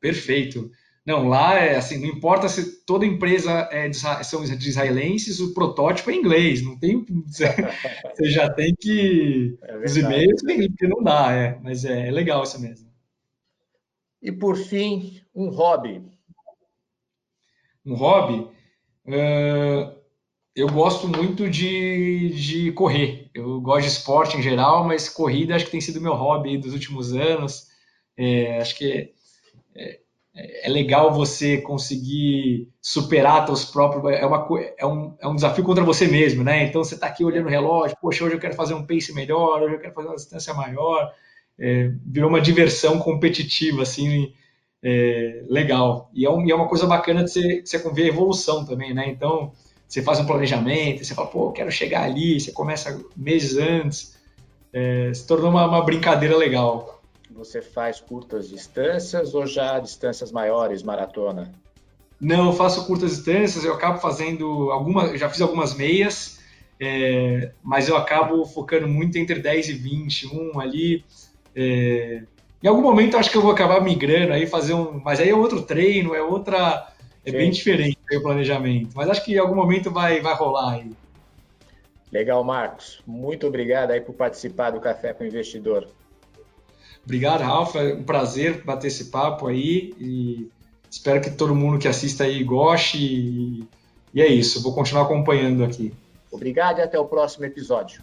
Perfeito. Não, lá é assim, não importa se toda empresa é de, são de israelenses, o protótipo é inglês, não tem, <laughs> você já tem que é os e-mails, porque não dá, é, mas é, é legal isso mesmo. E por fim, um hobby. Um hobby? Uh, eu gosto muito de, de correr. Eu gosto de esporte em geral, mas corrida acho que tem sido meu hobby dos últimos anos. É, acho que é, é, é, legal você conseguir superar seus próprios. É, uma, é, um, é um desafio contra você mesmo, né? Então você está aqui olhando o relógio, poxa, hoje eu quero fazer um pace melhor, hoje eu quero fazer uma distância maior é, virou uma diversão competitiva, assim, é, legal. E é, um, e é, uma coisa bacana de você, você ver a evolução também, né? Então, você faz um planejamento, você fala, pô, eu quero chegar ali, você começa meses antes, é, se tornou uma, uma brincadeira legal. Você faz curtas distâncias ou já distâncias maiores, maratona? Não, eu faço curtas distâncias, eu acabo fazendo algumas, já fiz algumas meias, é, mas eu acabo focando muito entre 10 e 20, um ali, é, em algum momento acho que eu vou acabar migrando aí, fazer um. Mas aí é outro treino, é outra. É Sim. bem diferente o planejamento. Mas acho que em algum momento vai, vai rolar aí. Legal, Marcos. Muito obrigado aí por participar do Café com o Investidor. Obrigado, Ralf. É um prazer bater esse papo aí. E espero que todo mundo que assista aí goste. E, e é isso. Vou continuar acompanhando aqui. Obrigado e até o próximo episódio.